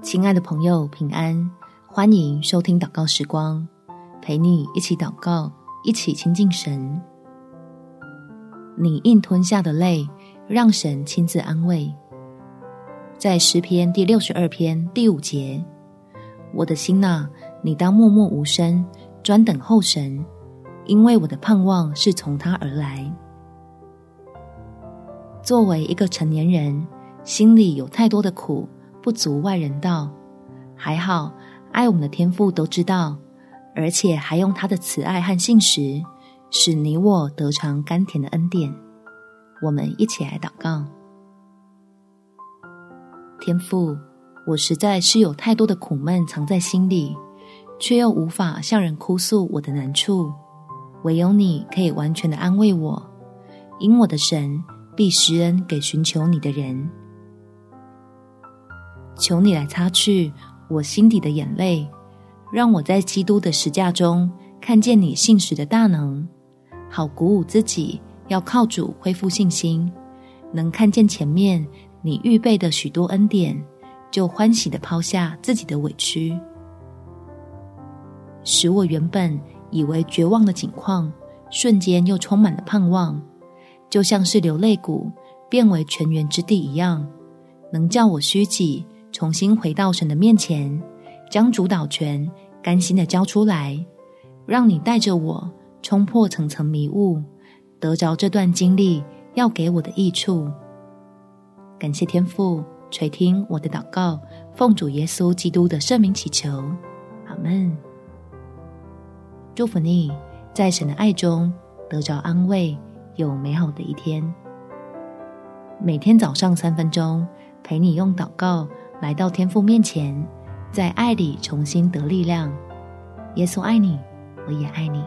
亲爱的朋友，平安！欢迎收听祷告时光，陪你一起祷告，一起亲近神。你硬吞下的泪，让神亲自安慰。在诗篇第六十二篇第五节，我的心哪，你当默默无声，专等候神，因为我的盼望是从他而来。作为一个成年人，心里有太多的苦。不足外人道，还好，爱我们的天父都知道，而且还用他的慈爱和信实，使你我得尝甘甜的恩典。我们一起来祷告：天父，我实在是有太多的苦闷藏在心里，却又无法向人哭诉我的难处，唯有你可以完全的安慰我，因我的神必施恩给寻求你的人。求你来擦去我心底的眼泪，让我在基督的十架中看见你信实的大能，好鼓舞自己，要靠主恢复信心，能看见前面你预备的许多恩典，就欢喜地抛下自己的委屈，使我原本以为绝望的景况，瞬间又充满了盼望，就像是流泪谷变为泉源之地一样，能叫我虚己。重新回到神的面前，将主导权甘心的交出来，让你带着我冲破层层迷雾，得着这段经历要给我的益处。感谢天父垂听我的祷告，奉主耶稣基督的圣名祈求，阿门。祝福你，在神的爱中得着安慰，有美好的一天。每天早上三分钟，陪你用祷告。来到天父面前，在爱里重新得力量。耶稣爱你，我也爱你。